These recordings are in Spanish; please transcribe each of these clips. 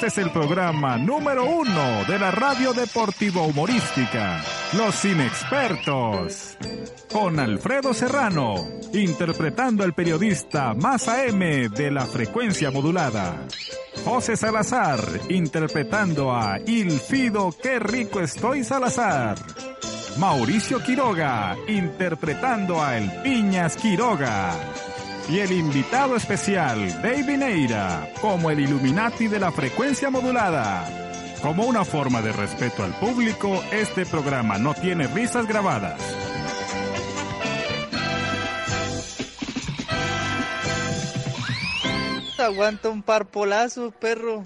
Este es el programa número uno de la radio deportivo humorística, Los Inexpertos. Con Alfredo Serrano, interpretando al periodista más AM de la frecuencia modulada. José Salazar, interpretando a Ilfido Qué rico estoy Salazar. Mauricio Quiroga, interpretando a El Piñas Quiroga. Y el invitado especial, David Neira, como el Illuminati de la frecuencia modulada. Como una forma de respeto al público, este programa no tiene risas grabadas. Aguanta un par polazo, perro.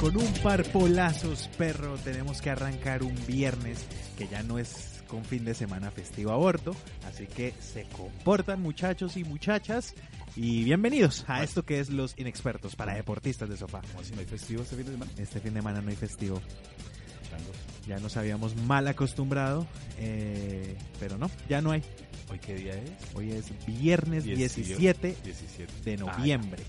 Con un par polazos, perro, tenemos que arrancar un viernes que ya no es con fin de semana festivo a bordo. Así que se comportan muchachos y muchachas. Y bienvenidos a esto que es Los Inexpertos para deportistas de sofá. ¿Cómo así no hay festivo este fin de semana? Este fin de semana no hay festivo. Ya nos habíamos mal acostumbrado, eh, pero no, ya no hay. ¿Hoy qué día es? Hoy es viernes 17, 17. de noviembre.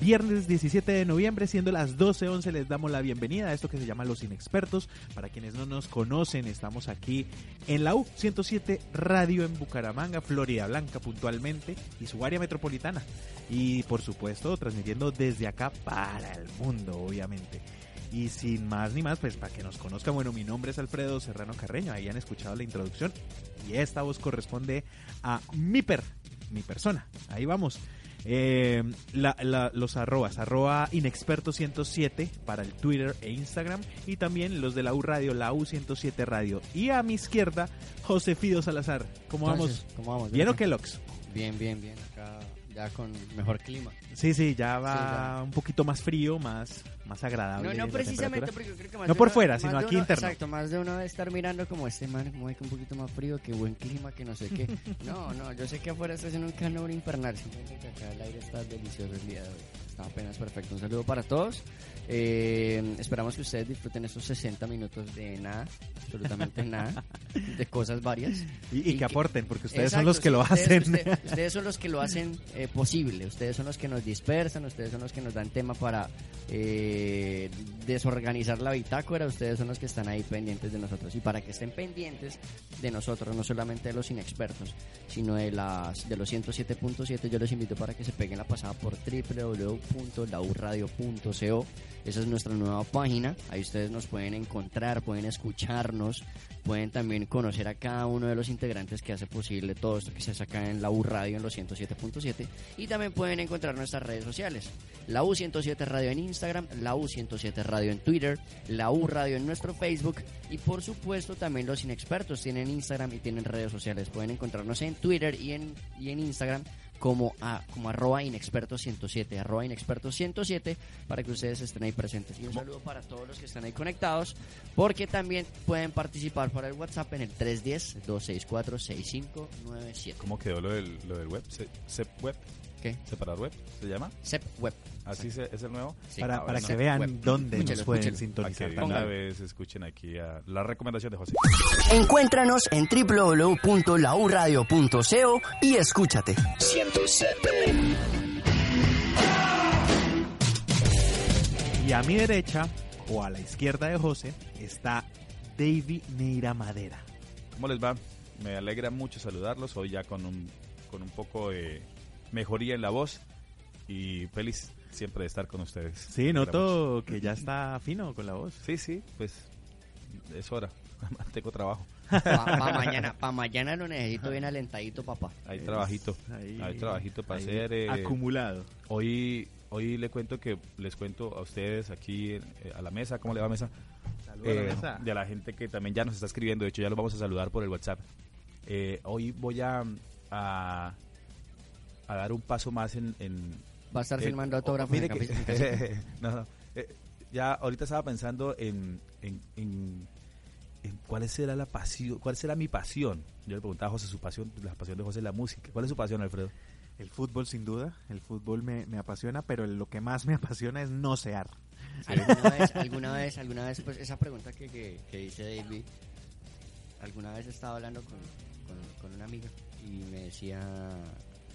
Viernes 17 de noviembre, siendo las 12.11, les damos la bienvenida a esto que se llama Los Inexpertos. Para quienes no nos conocen, estamos aquí en la U107 Radio en Bucaramanga, Florida Blanca puntualmente, y su área metropolitana. Y por supuesto, transmitiendo desde acá para el mundo, obviamente. Y sin más ni más, pues para que nos conozcan, bueno, mi nombre es Alfredo Serrano Carreño, ahí han escuchado la introducción. Y esta voz corresponde a mi per, mi persona. Ahí vamos. Eh, la- la- los arrobas, arroba inexperto107 para el Twitter e Instagram y también los de la U Radio, la U107 Radio. Y a mi izquierda, José Fido Salazar. ¿Cómo vamos? ¿Cómo vamos? ¿Bien o qué, Lox? Bien, bien, bien. Acá ya con mejor clima. Sí, sí, ya va Sí, ya. un poquito más frío, más, más agradable. No, no precisamente porque yo creo que más No por uno- fuera, sino aquí uno- interno. Exacto, más de uno debe estar mirando como este man, como hay que un poquito más frío, que buen clima, que no sé qué. No, no, yo sé que afuera está haciendo un calor infernal, simplemente que acá el aire está delicioso el día de hoy. Está apenas perfecto. Un saludo para todos. Eh, esperamos que ustedes disfruten estos 60 minutos de nada, absolutamente nada, de cosas varias. Y, y que aporten, porque ustedes son Exacto, los que lo ustedes- hacen. usted- ustedes son los que lo hacen eh, posible, ustedes son los que nos dispersan, ustedes son los que nos dan tema para eh, desorganizar la bitácora, ustedes son los que están ahí pendientes de nosotros. Y para que estén pendientes de nosotros, no solamente de los inexpertos, sino de, las, de los 107.7, yo los invito para que se peguen la pasada por www.lauradio.co. Esa es nuestra nueva página. Ahí ustedes nos pueden encontrar, pueden escucharnos, pueden también conocer a cada uno de los integrantes que hace posible todo esto que se saca en la U Radio en los 107.7 y también pueden encontrar nuestras redes sociales. La U107 Radio en Instagram, la U107 Radio en Twitter, la U Radio en nuestro Facebook y por supuesto también los inexpertos tienen Instagram y tienen redes sociales. Pueden encontrarnos en Twitter y en, y en Instagram como, a, como arroba inexperto 107, arroba inexperto 107 para que ustedes estén ahí presentes. Y un saludo para todos los que están ahí conectados, porque también pueden participar por el WhatsApp en el 310-264-6597. ¿Cómo quedó lo del, lo del web? Se- ¿Sep web? ¿Qué? ¿Separar web? ¿Se llama? SEP Web. ¿Así se- es el nuevo? Sí. para para que vean Web. dónde Escúchelo, nos pueden escúchelo. sintonizar. Para que una vez escuchen aquí a la recomendación de José. Encuéntranos en www.lauradio.co y escúchate. 107. Y a mi derecha, o a la izquierda de José, está David Neira Madera. ¿Cómo les va? Me alegra mucho saludarlos. Hoy ya con un, con un poco de mejoría en la voz y feliz siempre de estar con ustedes. Sí, noto que ya está fino con la voz. Sí, sí, pues es hora. Tengo trabajo. Para mañana, pa mañana lo necesito bien alentadito, papá. Hay trabajito, Ahí- hay trabajito para ahí hacer. eh, acumulado. Hoy, hoy le cuento que les cuento a ustedes aquí eh, a la mesa, ¿cómo le va mesa? Saludos a la Eh, mesa. de a la gente que también ya nos está escribiendo, de hecho ya los vamos a saludar por el WhatsApp. Eh, hoy voy a, a, a dar un paso más en... en- Va a estar eh, filmando autógrafos mire en que- en no, no, eh, ya ahorita estaba pensando en, en, en- en cuál será la pasión, cuál será mi pasión. Yo le preguntaba a José su pasión, la pasión de José es la música. ¿Cuál es su pasión, Alfredo? El fútbol sin duda, el fútbol me, me apasiona, pero lo que más me apasiona es no sear. ¿Alguna vez, alguna vez, alguna vez, pues esa pregunta que, que, que dice David, alguna vez estaba hablando con, con, con una amiga y me decía,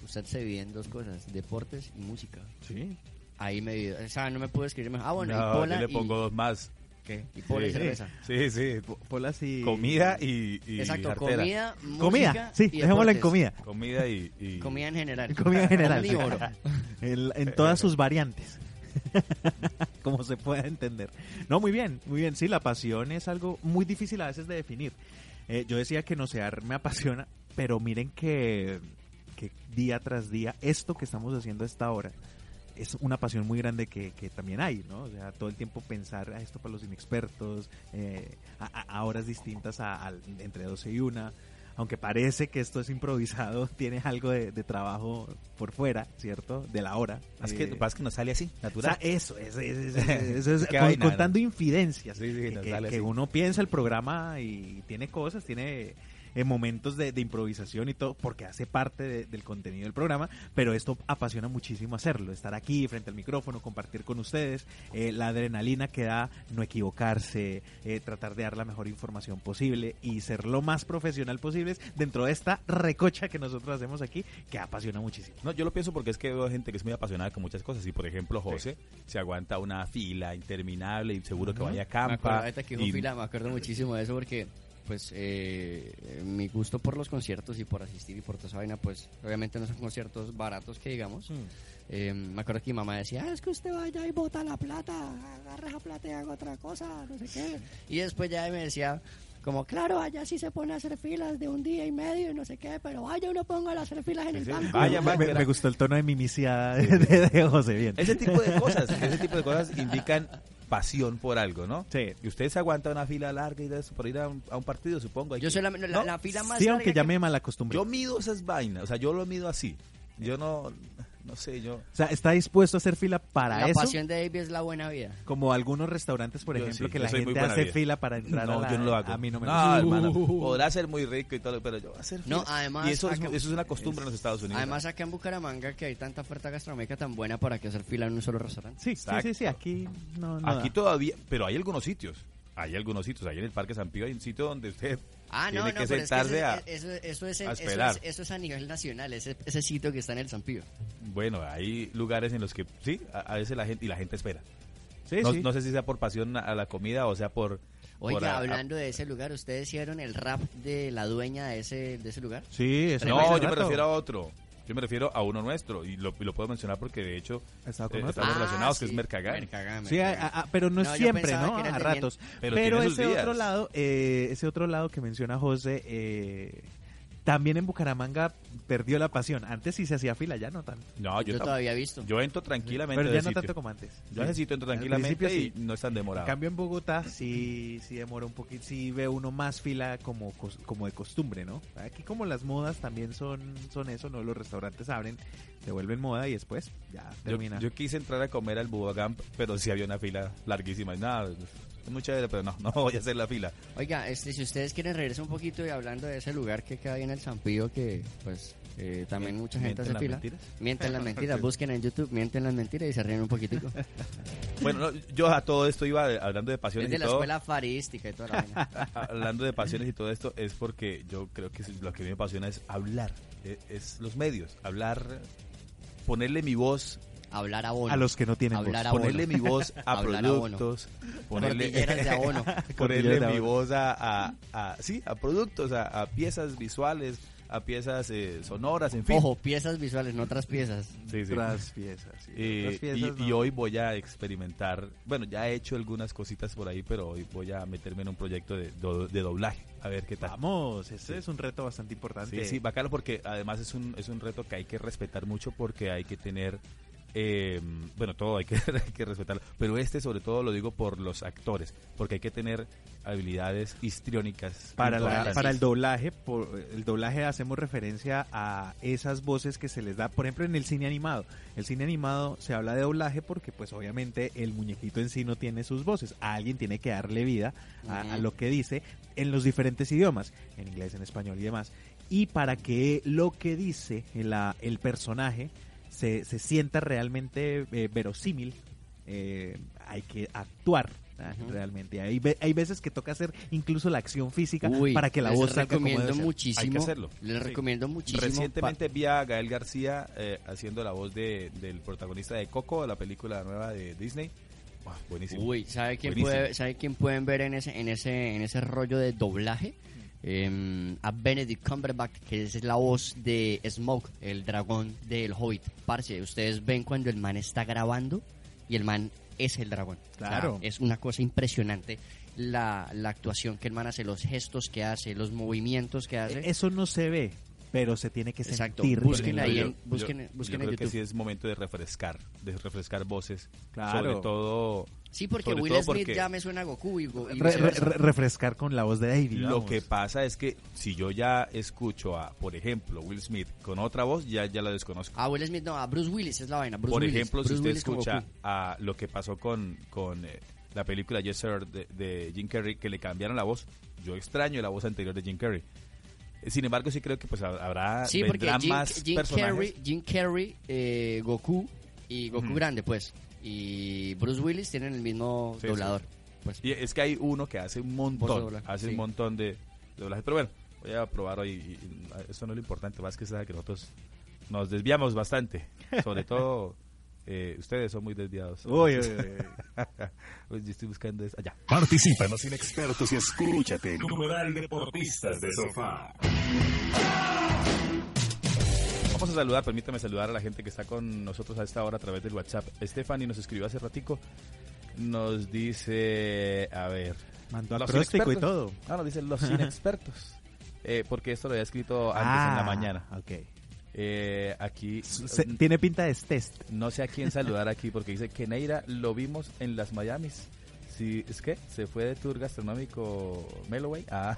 usted se divide en dos cosas, deportes y música. Sí. Ahí me divido, o sea, no me puedo escribir mejor. Ah, bueno, No, y pola yo le y- pongo dos más. ¿qué? Y pola y cerveza. Sí, sí. Polas y... Comida y, y Exacto, cartera. comida, música Comida, sí, y dejémoslo en comida. Comida y... y- Comida en general. Comida en general. El- en todas sus variantes. Como se pueda entender. No, muy bien, muy bien. Sí, la pasión es algo muy difícil a veces de definir. Eh, yo decía que nocear me apasiona, pero miren que, que día tras día, esto que estamos haciendo a esta hora es una pasión muy grande que, que también hay, ¿no? O sea, todo el tiempo pensar a esto para los inexpertos, eh, a, a- a horas distintas a, al- entre 12 y 1. Aunque parece que esto es improvisado, tiene algo de, de trabajo por fuera, ¿cierto? De la hora. Es que, Eh, pasa es que nos sale así, o natural. sea, eso, eso, eso, eso, eso es con- vaina, contando infidencias. Sí, sí, que, que- que uno piensa el programa y tiene cosas, tiene eh, momentos de, de improvisación y todo, porque hace parte de- del contenido del programa, pero esto apasiona muchísimo hacerlo, estar aquí frente al micrófono, compartir con ustedes, eh, la adrenalina que da no equivocarse, eh, tratar de dar la mejor información posible y ser lo más profesional posible dentro de esta recocha que nosotros hacemos aquí, que apasiona muchísimo. No, yo lo pienso porque es que veo gente que es muy apasionada con muchas cosas. Y por ejemplo, José se aguanta una fila interminable y seguro que vaya a Me acuerdo, campa. ahorita que dijo y- fila, me acuerdo muchísimo de eso porque, pues, eh, mi gusto por los conciertos y por asistir y por toda esa vaina, pues, obviamente no son conciertos baratos que digamos. Eh, me acuerdo que mi mamá decía, "Ah, es que usted vaya y bota la plata, agarra esa plata y haga otra cosa, no sé qué. Y después ya me decía, como, claro, allá sí se pone a hacer filas de un día y medio y no sé qué, pero vaya uno ponga a hacer filas en el banco. vaya, me, gustó el tono de mimiciada de, de- de José, bien. Ese tipo de cosas, ese tipo de cosas indican pasión por algo, ¿no? Sí. Y usted se aguanta una fila larga y de eso por ir a un, a un partido, supongo. hay Yo que- soy la, la- ¿No? la fila más Sí, larga aunque ya que- me mal acostumbré. Yo mido esas vainas, o sea, yo lo mido así. Yo no, no sé, yo... O sea, está dispuesto a hacer fila para La eso, pasión de David es la buena vida. como algunos restaurantes, por Yo ejemplo, sí, que la gente hace vida. fila para entrar no, a la- yo no lo hago. A mí no me no, gusta. hermano, podrá ser muy rico y todo, pero yo hacer No, fila. además, Y eso es, acá- eso es una costumbre en los Estados Unidos. Además, acá en Bucaramanga, que hay tanta oferta gastronómica tan buena para que hacer fila en un solo restaurante. Sí, sí, sí, sí, Exacto. aquí no, no Aquí da. todavía, pero hay algunos sitios. Hay algunos sitios. Ahí en el Parque San Pío hay un sitio donde usted Ah, no, tiene no, que pero es que sentarse ese- a... eso, eso es, en- a eso, esperar. es, eso es a nivel nacional, ese, ese sitio que está en el Zampío. Bueno, hay lugares en los que sí, a, a veces la gente y la gente espera. Sí, no, sí. no sé si sea por pasión a la comida o sea por... por Oiga, a- a- hablando de ese lugar, ¿ustedes hicieron el rap de la dueña de ese, de ese lugar? Sí, eso No, yo me rato. refiero a otro. Yo me refiero a uno nuestro y lo, y lo puedo mencionar porque de hecho eh, estamos Ah, relacionados, que es Mercagán. Mercagán, Mercagán. a- a- a- pero no es No, siempre, ¿no? A ratos. Pero ese días. otro lado, eh, ese otro lado que menciona José, eh, también en Bucaramanga perdió la pasión. Antes sí se hacía fila, ya no tanto. No, yo, Yo todavía he visto. yo entro tranquilamente Pero ya no sitio. tanto como antes. Yo sitio entro tranquilamente y no es tan En demorado. cambio en Bogotá sí, sí demora un poquito, sí ve uno más fila como, como de costumbre, ¿no? Aquí como las modas también son, son eso, ¿no? Los restaurantes abren, se vuelven moda y después ya Yo, termina. yo quise entrar a comer al Bubagam, pero sí había una fila larguísima. Y nada, es muy chévere, pero no, no voy a hacer la fila. Oiga, este, si ustedes quieren regresar un poquito y hablando de ese lugar que queda ahí en el Zampío, que pues eh, también mucha gente ¿Mienten hace las fila. mentiras? Mienten las mentiras, busquen en YouTube, mienten las mentiras y se ríen un poquitico. Bueno, no, yo a todo esto iba de- hablando de es pasiones de y la todo. escuela farística y toda la vaina. hablando de pasiones y todo esto es porque yo creo que lo que a mí me apasiona es hablar, es, es los medios, hablar, ponerle mi voz, Hablar abono. a los que no tienen voz. Abono. ponerle mi voz a productos, ponerle, Cordilleras de abono. ponerle mi voz a, a, a- sí, a productos, a, a piezas visuales, a piezas eh, sonoras, en fin. Ojo, piezas visuales, no otras piezas. Sí, sí. Otras piezas. sí. Eh, Otras piezas y, hoy voy a experimentar, bueno, ya he hecho algunas cositas por ahí, pero hoy voy a meterme en un proyecto de, do- de doblaje, a ver qué tal. Vamos, ese Sí. es un reto bastante importante. Sí, sí, bacano porque además es un, es un reto que hay que respetar mucho porque hay que tener, eh, bueno, todo hay que, hay que respetarlo, pero este sobre todo lo digo por los actores, porque hay que tener habilidades histriónicas. Para, la, para el doblaje, por el doblaje hacemos referencia a esas voces que se les da, por ejemplo, en el cine animado. El cine animado se habla de doblaje porque, pues, obviamente, el muñequito en sí no tiene sus voces. Alguien tiene que darle vida a, lo que dice en los diferentes idiomas, en inglés, en español y demás. Y para que lo que dice la- el personaje se, se sienta realmente eh, verosímil, eh, hay que actuar. ah, Ujú. Realmente hay, hay veces que toca hacer incluso la acción física Uy, para que la voz salga como recomiendo debe ser. muchísimo. Hay que hacerlo. Les Sí. recomiendo muchísimo. Recientemente vi a Gael García eh, haciendo la voz de, del protagonista de Coco, la película nueva de Disney. Buenísimo. Uy, ¿sabe quién, Buenísimo. puede, ¿sabe quién pueden ver en ese, en ese, en ese rollo de doblaje? Em, a Benedict Cumberbatch, que es la voz de Smoke, el dragón del Hobbit. Parce, ustedes ven cuando el man está grabando y el man es el dragón. O sea, Claro. es una cosa impresionante la, la actuación que el man hace, los gestos que hace, los movimientos que hace. Eso no se ve, pero se tiene que Exacto, sentir. busquen ahí en- busquen- yo, busquen yo en creo que YouTube. sí es momento de refrescar, de refrescar voces. Claro. Sobre todo Sí, porque Will Smith porque- ya me suena a Goku y, Go- y Re- re- refrescar con la voz de David. Lo vamos. que pasa es que si yo ya escucho a, por ejemplo, Will Smith con otra voz, ya, ya la desconozco. A Will Smith no, a Bruce Willis es la vaina. Bruce por Willis. ejemplo, si Bruce usted Willis escucha a lo que pasó con, con eh, la película Yes Sir de, de Jim Carrey, que le cambiaron la voz, yo extraño la voz anterior de Jim Carrey. Sin embargo, sí creo que pues hab- habrá Sí, vendrán Jim, más Jim personajes. Carrey, Jim Carrey eh, Goku y Goku grande, pues. Y Bruce Willis tienen el mismo Sí, doblador. Pues. Y es que hay uno que hace un montón, hace un montón de, de doblaje. Pero bueno, voy a probar hoy. y- y eso no es lo importante, más que sea que nosotros nos desviamos bastante. Sobre todo, eh, ustedes son muy desviados. Uy, uy, uy. Pues yo estoy buscando eso. Allá. Participa en los inexpertos y escúchate. Numeral Deportistas de Sofá. Vamos a saludar, permítame saludar a la gente que está con nosotros a esta hora a través del WhatsApp. Stephanie nos escribió hace ratico, nos dice, a ver... Mandó los acróstico y inexpertos. todo. Ah, nos dice los inexpertos. Eh, porque esto lo había escrito antes en la Ah, mañana. Ok. Eh, aquí... Se- tiene pinta de test. No sé a quién saludar aquí porque dice que Neira lo vimos en las Miamis. Sí, ¿Es que ¿Se fue de tour gastronómico Melloway? Ah,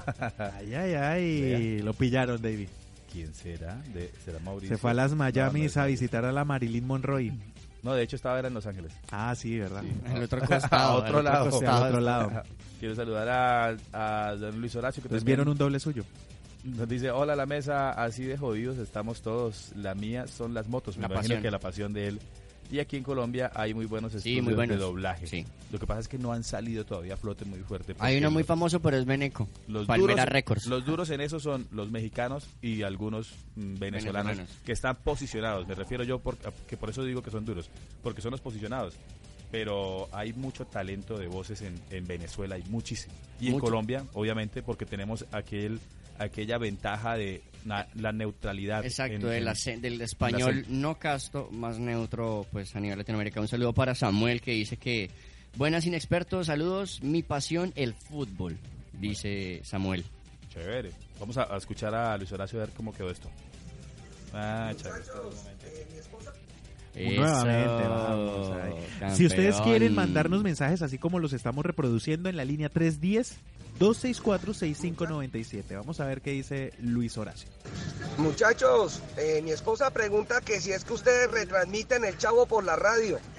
Ay, ay, ay. Lo pillaron, David. ¿quién será? De, ¿Será Mauricio? Se fue a las No, Miami no es a visitar a la Marilyn Monroe. No, de hecho estaba era en Los Ángeles. Ah, sí, ¿verdad? Sí. Al otro a otro lado. costado. al otro lado. Quiero saludar a, a don Luis Horacio que Pues también vieron un doble suyo. Nos dice, hola la mesa, así de jodidos estamos todos. La mía son las motos, me La imagino pasión. que la pasión de él. Y aquí en Colombia hay muy buenos estudios muy buenos. de doblaje. Sí. Lo que pasa es que no han salido todavía a flote muy fuerte. Hay uno muy famoso, pero es Beneco. Los Palmera duros, Records. los duros en eso son los mexicanos y algunos mm, venezolanos, Venezolanos. que están posicionados. Me refiero yo por, que por eso digo que son duros, porque son los posicionados. Pero hay mucho talento de voces en, en Venezuela, hay muchísimo. Y en Mucho. Colombia, obviamente, porque tenemos aquel aquella ventaja de la neutralidad. Exacto, en- del, en- acen- del español no casto, más neutro pues a nivel Latinoamérica. Un saludo para Samuel que dice que buenas inexpertos, saludos, mi pasión el fútbol, dice Samuel. Chévere. Vamos a, a escuchar a Luis Horacio a ver cómo quedó esto. Ah, chévere. Nuevamente, Eso, vamos ahí. campeón. Si ustedes quieren mandarnos mensajes así como los estamos reproduciendo en la línea 310-264-6597. Vamos a ver qué dice Luis Horacio. Muchachos, eh, mi esposa pregunta que si es que ustedes retransmiten el chavo por la radio.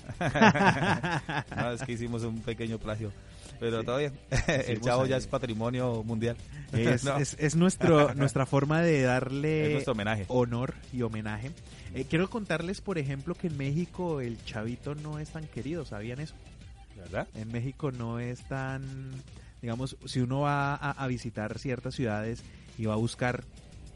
No, es que hicimos un pequeño plagio. Pero todo bien. El chavo ahí. ya es patrimonio mundial. Es, No, es- es nuestro, nuestra forma de darle es nuestro homenaje. honor y homenaje. Eh, quiero contarles, por ejemplo, que en México el chavito no es tan querido, ¿sabían eso? ¿Verdad? En México no es tan, digamos, si uno va a, a visitar ciertas ciudades y va a buscar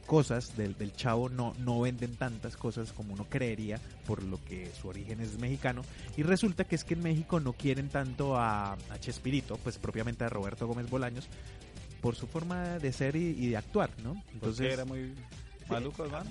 cosas del, del chavo, no, no venden tantas cosas como uno creería, por lo que su origen es mexicano. Y resulta que es que en México no quieren tanto a, a Chespirito, pues propiamente a Roberto Gómez Bolaños, por su forma de ser y, y de actuar, ¿no? Entonces era muy... Maluco, hermano.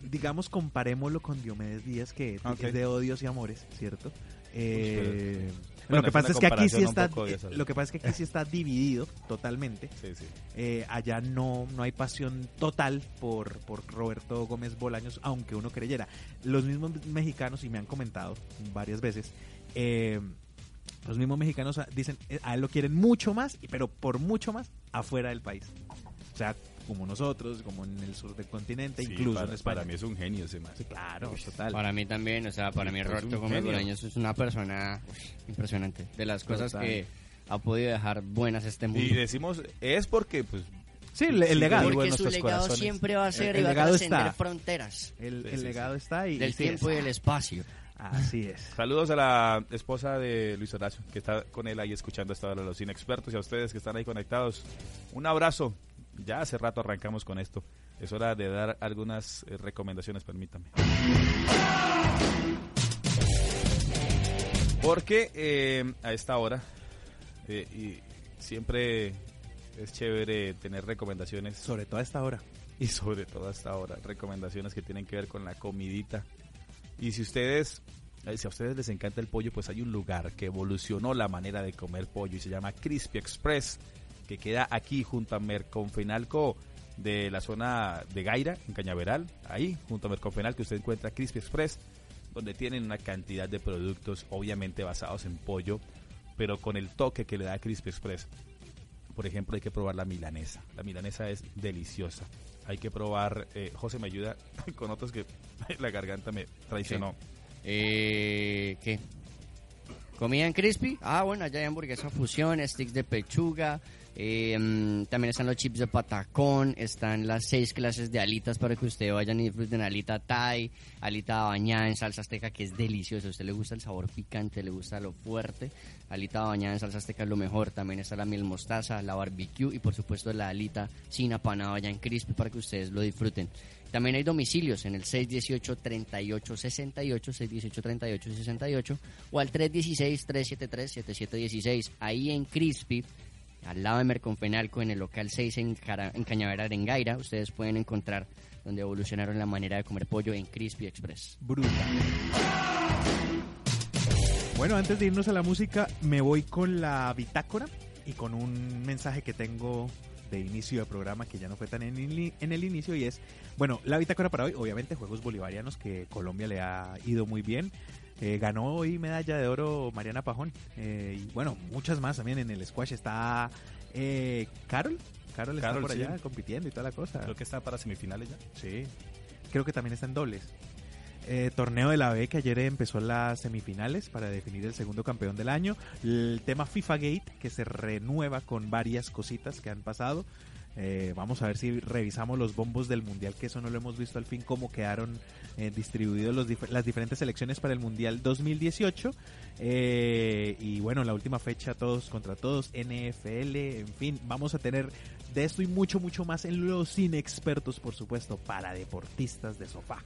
digamos, comparémoslo con Diomedes Díaz, que es de odios y amores, ¿cierto? Eh, Bueno, lo que es pasa es que aquí sí está, eh, lo que pasa es que aquí sí está dividido totalmente. Sí, sí. Eh, allá no, no hay pasión total por, por Roberto Gómez Bolaños, aunque uno creyera. Los mismos mexicanos, y me han comentado varias veces, eh, los mismos mexicanos ah, dicen, eh, a él lo quieren mucho más, pero por mucho más afuera del país. O sea, como nosotros, como en el sur del continente, Sí, incluso para, en España. para mí es un genio ese man. Sí, claro, total. Para mí también, o sea, para Sí, mí Roberto Gómez. Bolaños es una persona impresionante. De las cosas Total. que ha podido dejar buenas este mundo. Y decimos, es porque, pues, Sí, el, el Sí, legado. Porque su legado corazones. siempre va a ser El- y el va a trascender está. fronteras El, Sí, el sí, legado está y del y sí, tiempo y es- del espacio. Así es. Saludos a la esposa de Luis Horacio, que está con él ahí escuchando esta hora los inexpertos y a ustedes que están ahí conectados. Un abrazo. Ya hace rato arrancamos con esto. Es hora de dar algunas eh, recomendaciones, permítame. Porque eh, a esta hora, eh, y siempre es chévere tener recomendaciones Sobre todo a esta hora. y sobre todo hasta ahora recomendaciones que tienen que ver con la comidita. Y si ustedes, eh, si a ustedes les encanta el pollo, pues hay un lugar que evolucionó la manera de comer pollo y se llama Crispy Express, que queda aquí junto a Merconfenalco de la zona de Gaira, en Cañaveral, ahí junto a Merconfenalco usted encuentra Crispy Express, donde tienen una cantidad de productos obviamente basados en pollo, pero con el toque que le da Crispy Express. Por ejemplo, hay que probar la milanesa. La milanesa es deliciosa. Hay que probar, eh, José me ayuda con otros que la garganta me traicionó. Eh, ¿Qué? ¿Comida en crispy? Ah, bueno, allá hay hamburguesa fusión, sticks de pechuga. Eh, también están los chips de patacón. Están las seis clases de alitas para que usted vayan y disfruten alita thai, alita bañada en salsa azteca, que es delicioso. A usted le gusta el sabor picante, le gusta lo fuerte. Alita bañada en salsa azteca es lo mejor. También está la miel mostaza, la barbecue y por supuesto la alita sin apanado allá en crispy para que ustedes lo disfruten. También hay domicilios en el 618-3868, 618-3868 o al 316-373-7716. Ahí en Crispy, al lado de Merconfenalco, en el local 6 en, en Gaira, ustedes pueden encontrar donde evolucionaron la manera de comer pollo en Crispy Express. Brutal. Bueno, antes de irnos a la música, me voy con la bitácora y con un mensaje que tengo de inicio de programa que ya no fue tan en, en el inicio y es, bueno, la bitácora para hoy, obviamente Juegos Bolivarianos que Colombia le ha ido muy bien. Eh, ganó hoy medalla de oro Mariana Pajón. Eh, y bueno, muchas más también en el squash. Está eh, Carol. Carol está Carol, por sí. allá compitiendo y toda la cosa. Creo que está para semifinales ya. Sí. Creo que también está en dobles. Eh, torneo de la B que ayer empezó las semifinales para definir el segundo campeón del año. El tema FIFA Gate que se renueva con varias cositas que han pasado. Eh, vamos a ver si revisamos los bombos del mundial, que eso no lo hemos visto al fin, cómo quedaron eh, distribuidos los las diferentes selecciones para el mundial 2018. Eh, y bueno, la última fecha, todos contra todos, NFL, en fin, vamos a tener de esto y mucho, mucho más en los inexpertos, por supuesto, para deportistas de sofá.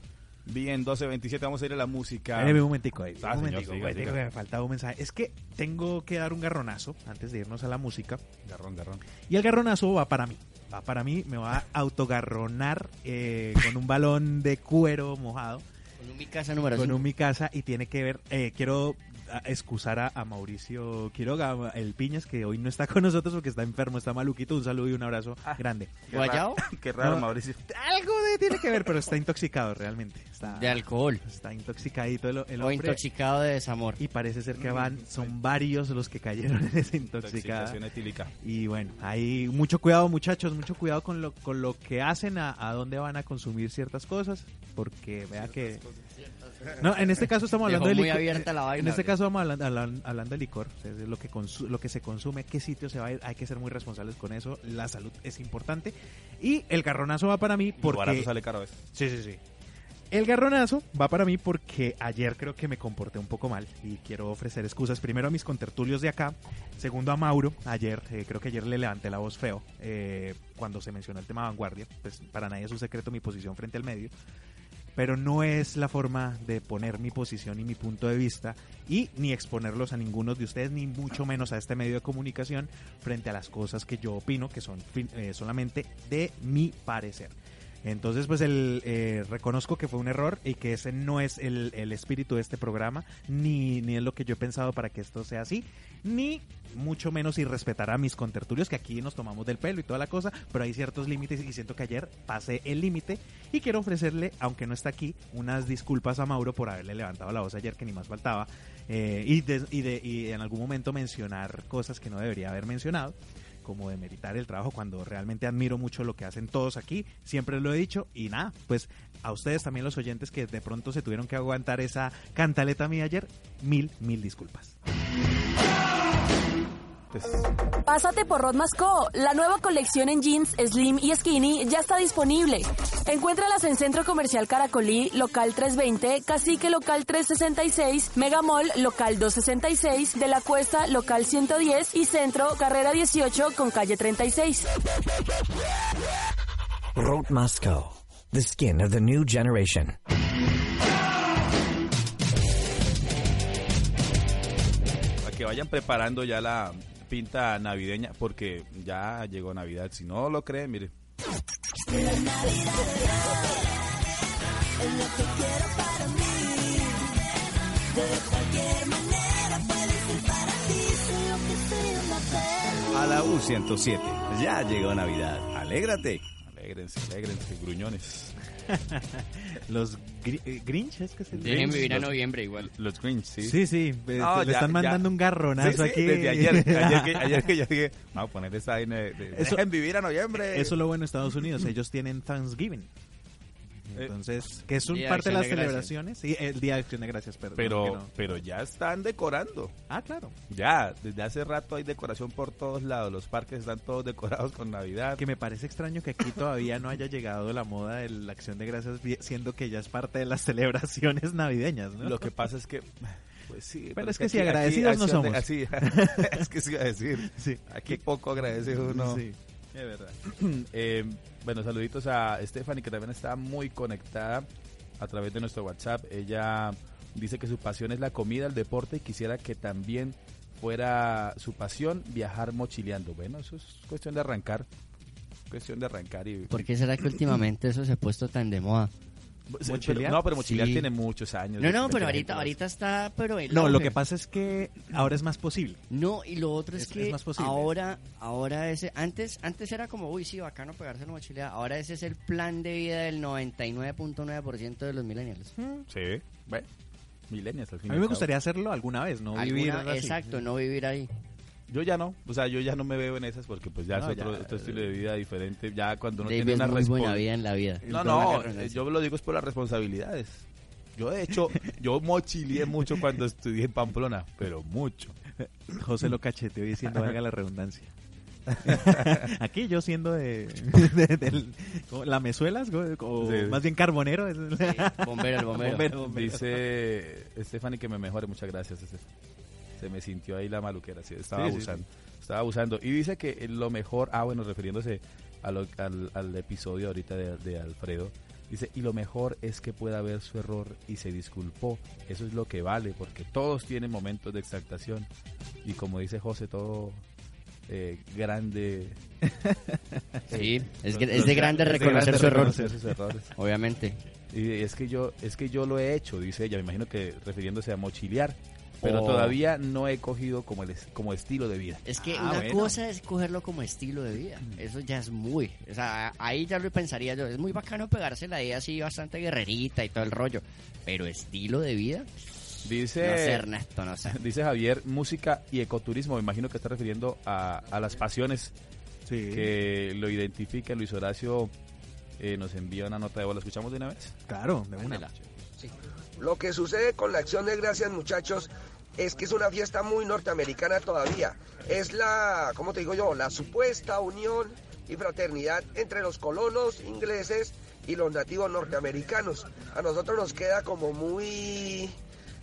Bien, 12.27, vamos a ir a la música. Espérame un momentico ahí. Ah, un señor, momentico, siga, momentico, siga. que me faltaba un mensaje. Es que tengo que dar un garronazo antes de irnos a la música. Garrón, garrón. Y el garronazo va para mí. Va para mí, me va a autogarronar eh, con un balón de cuero mojado. Con un mi casa número Con 5. un mi casa y tiene que ver, eh, quiero excusar a, a Mauricio Quiroga, el Piñas, que hoy no está con nosotros porque está enfermo, está maluquito. Un saludo y un abrazo grande. Qué ¿Guayao? raro- Qué raro, No. Mauricio. Algo de, tiene que ver, pero está intoxicado realmente. Está, De alcohol. está intoxicadito el, el O hombre. intoxicado de desamor. Y parece ser que van, son varios los que cayeron en esa intoxicada. Intoxicación etílica. Y bueno, hay mucho cuidado muchachos, mucho cuidado con lo, con lo que hacen, a, a dónde van a consumir ciertas cosas, porque vea que... No, en este caso estamos Dejó hablando de muy licor. abierta la vaina. En este caso vamos hablando, hablan- hablando de licor, o sea, de lo que, lo que se consume, qué sitio se va a ir, hay que ser muy responsables con eso, la salud es importante. Y el garronazo va para mí Lo barato porque... sale caro a veces. Sí, sí, sí. El garronazo va para mí porque ayer creo que me comporté un poco mal y quiero ofrecer excusas primero a mis contertulios de acá, segundo a Mauro, ayer, eh, creo que ayer le levanté la voz feo eh, cuando se mencionó el tema vanguardia, pues para nadie es un secreto mi posición frente al medio, pero no es la forma de poner mi posición y mi punto de vista y ni exponerlos a ninguno de ustedes, ni mucho menos a este medio de comunicación frente a las cosas que yo opino que son eh, solamente de mi parecer. Entonces, pues el, eh, reconozco que fue un error y que ese no es el, espíritu de este programa, ni, ni es lo que yo he pensado para que esto sea así, ni mucho menos irrespetar a mis contertulios, que aquí nos tomamos del pelo y toda la cosa, pero hay ciertos límites y siento que ayer pasé el límite y quiero ofrecerle, aunque no está aquí, unas disculpas a Mauro por haberle levantado la voz ayer, que ni más faltaba, eh, y, de, y, de, y en algún momento mencionar cosas que no debería haber mencionado como de meritar el trabajo cuando realmente admiro mucho lo que hacen todos aquí, siempre lo he dicho y nada, pues a ustedes también los oyentes que de pronto se tuvieron que aguantar esa cantaleta mía ayer, mil, mil disculpas. Pásate por Rodmasco. La nueva colección en jeans slim y skinny ya está disponible. Encuéntralas en Centro Comercial Caracolí, local 320, Cacique local 366, Megamall local 266, De la Cuesta local 110 y Centro Carrera 18 con calle 36. Road the skin of the new generation. Para que vayan preparando ya la pinta navideña porque ya llegó Navidad. Si no lo creen, mire. A la U107, ya llegó Navidad. Alégrate. Alégrense, alégrense, gruñones. los eh, Grinch es que se Dejen vivir a noviembre igual. Los Grinch, sí. Sí, sí. le están mandando un garronazo aquí. Desde ayer, ayer, que, ayer que yo dije, vamos a poner esa de, de eso, dejen vivir a noviembre. Eso es lo bueno de Estados Unidos. Ellos tienen Thanksgiving. Eh, Entonces, que es un parte de las celebraciones. Sí, el Día de Acción de Gracias, perdón. Pero, pero ya están decorando. Ah, claro. Ya, desde hace rato hay decoración por todos lados. Los parques están todos decorados con Navidad. Que me parece extraño que aquí todavía no haya llegado la moda de la Acción de Gracias, siendo que ya es parte de las celebraciones navideñas, ¿no? Lo que pasa es que... Pues sí, pero, es que, si agradecidos no somos. así, es que sí iba a decir. Sí. Aquí poco agradecido uno. Sí. Es verdad. eh, bueno, saluditos a Stephanie, que también está muy conectada a través de nuestro WhatsApp. Ella dice que su pasión es la comida, el deporte y quisiera que también fuera su pasión viajar mochileando. Bueno, eso es cuestión de arrancar. Cuestión de arrancar. y ¿Por qué será que últimamente eso se ha puesto tan de moda? No, pero Mochilear tiene muchos años. No, no, pero ahorita, ahorita está, pero No, lo que pasa es que ahora es más posible. No, y lo otro es, que ahora, ahora ese, antes, antes era como, uy, sí, bacano pegarse la mochilea. Ahora ese es el plan de vida del 99.9% de los millennials. Sí, bueno, millennials al fin A mí me gustaría hacerlo alguna vez, no vivir Exacto, no vivir ahí. Yo ya no, o sea, yo ya no me veo en esas porque pues ya es otro, estilo de vida diferente. Ya cuando uno tiene una buena vida en la vida. No, no, yo lo digo es por las responsabilidades. Yo de hecho, yo mochileé mucho cuando estudié en Pamplona, pero mucho. José lo cacheteó diciendo, venga la redundancia. Aquí yo siendo de, la mesuelas o más bien carbonero. bombero, el bombero. Dice Stephanie que me mejore, muchas gracias. Se me sintió ahí la maluquera, sí, estaba abusando. Estaba abusando. Y dice que lo mejor, ah, bueno, refiriéndose al, al, episodio ahorita de, Alfredo, dice, y lo mejor es que pueda ver su error y se disculpó. Eso es lo que vale, porque todos tienen momentos de exaltación. Y como dice José, todo eh, grande. sí, es, de grande reconocer su error. Sus errores. Obviamente. Y es que yo es que yo lo he hecho, dice ella, me imagino que refiriéndose a mochilear pero todavía no he cogido como el como estilo de vida. Es que ah, una cosa es cogerlo como estilo de vida. Mm. Eso ya es muy, o sea, ahí ya lo pensaría yo, es muy bacano pegarse la idea así bastante guerrerita y todo el rollo, pero estilo de vida Dice, no sé, Ernesto, no sé. Dice Javier, música y ecoturismo, me imagino que está refiriendo a, a las pasiones que lo identifican. Luis Horacio eh, nos envía una nota de voz, ¿la escuchamos de una vez? Claro, de una. Sí. Lo que sucede con la acción de gracias, muchachos, es que es una fiesta muy norteamericana todavía. Es la, ¿cómo te digo yo? La supuesta unión y fraternidad entre los colonos ingleses y los nativos norteamericanos. A nosotros nos queda como muy,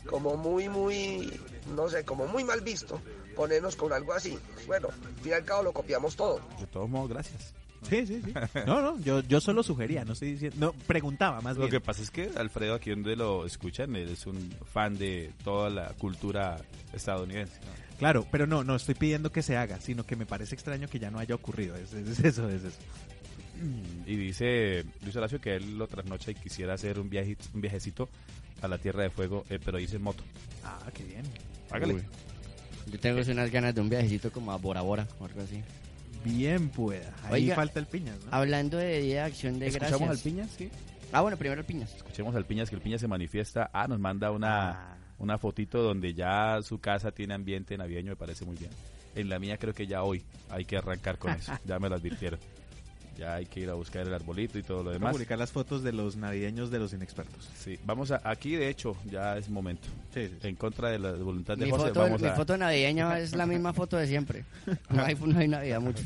como muy, muy, no sé, como muy mal visto ponernos con algo así. Bueno, al fin y al cabo lo copiamos todo. De todos modos, gracias. Sí, sí, sí. No, no, yo, yo solo sugería, no estoy diciendo, no, preguntaba más bien. Lo que pasa es que Alfredo, aquí donde lo escuchan, él es un fan de toda la cultura estadounidense. Claro, pero no, no estoy pidiendo que se haga, sino que me parece extraño que ya no haya ocurrido. Es, eso, es eso. y dice Luis Horacio que él lo trasnocha y quisiera hacer un, viaje, un viajecito a la Tierra de Fuego, eh, pero dice en moto. Ah, qué bien. Hágale. Uy. Yo tengo unas ganas de un viajecito como a Bora Bora o algo así. Bien pueda. Ahí Oiga, falta el piñas, ¿no? Hablando de Día de Acción de ¿Escuchamos Gracias. al Piñas? Sí. Ah, bueno, primero al Piñas. Escuchemos al Piñas, que el Piñas se manifiesta. Ah, nos manda una, Ah. una fotito donde ya su casa tiene ambiente navideño, me parece muy bien. En la mía creo que ya hoy hay que arrancar con eso, ya me lo advirtieron. Ya hay que ir a buscar el arbolito y todo lo demás. publicar las fotos de los navideños de los inexpertos. Sí, vamos a, aquí de hecho ya es momento. Sí, sí, sí. En contra de la voluntad de Mi, José, foto, vamos, mi a, foto navideña es la misma foto de siempre. No hay, no hay Navidad mucho.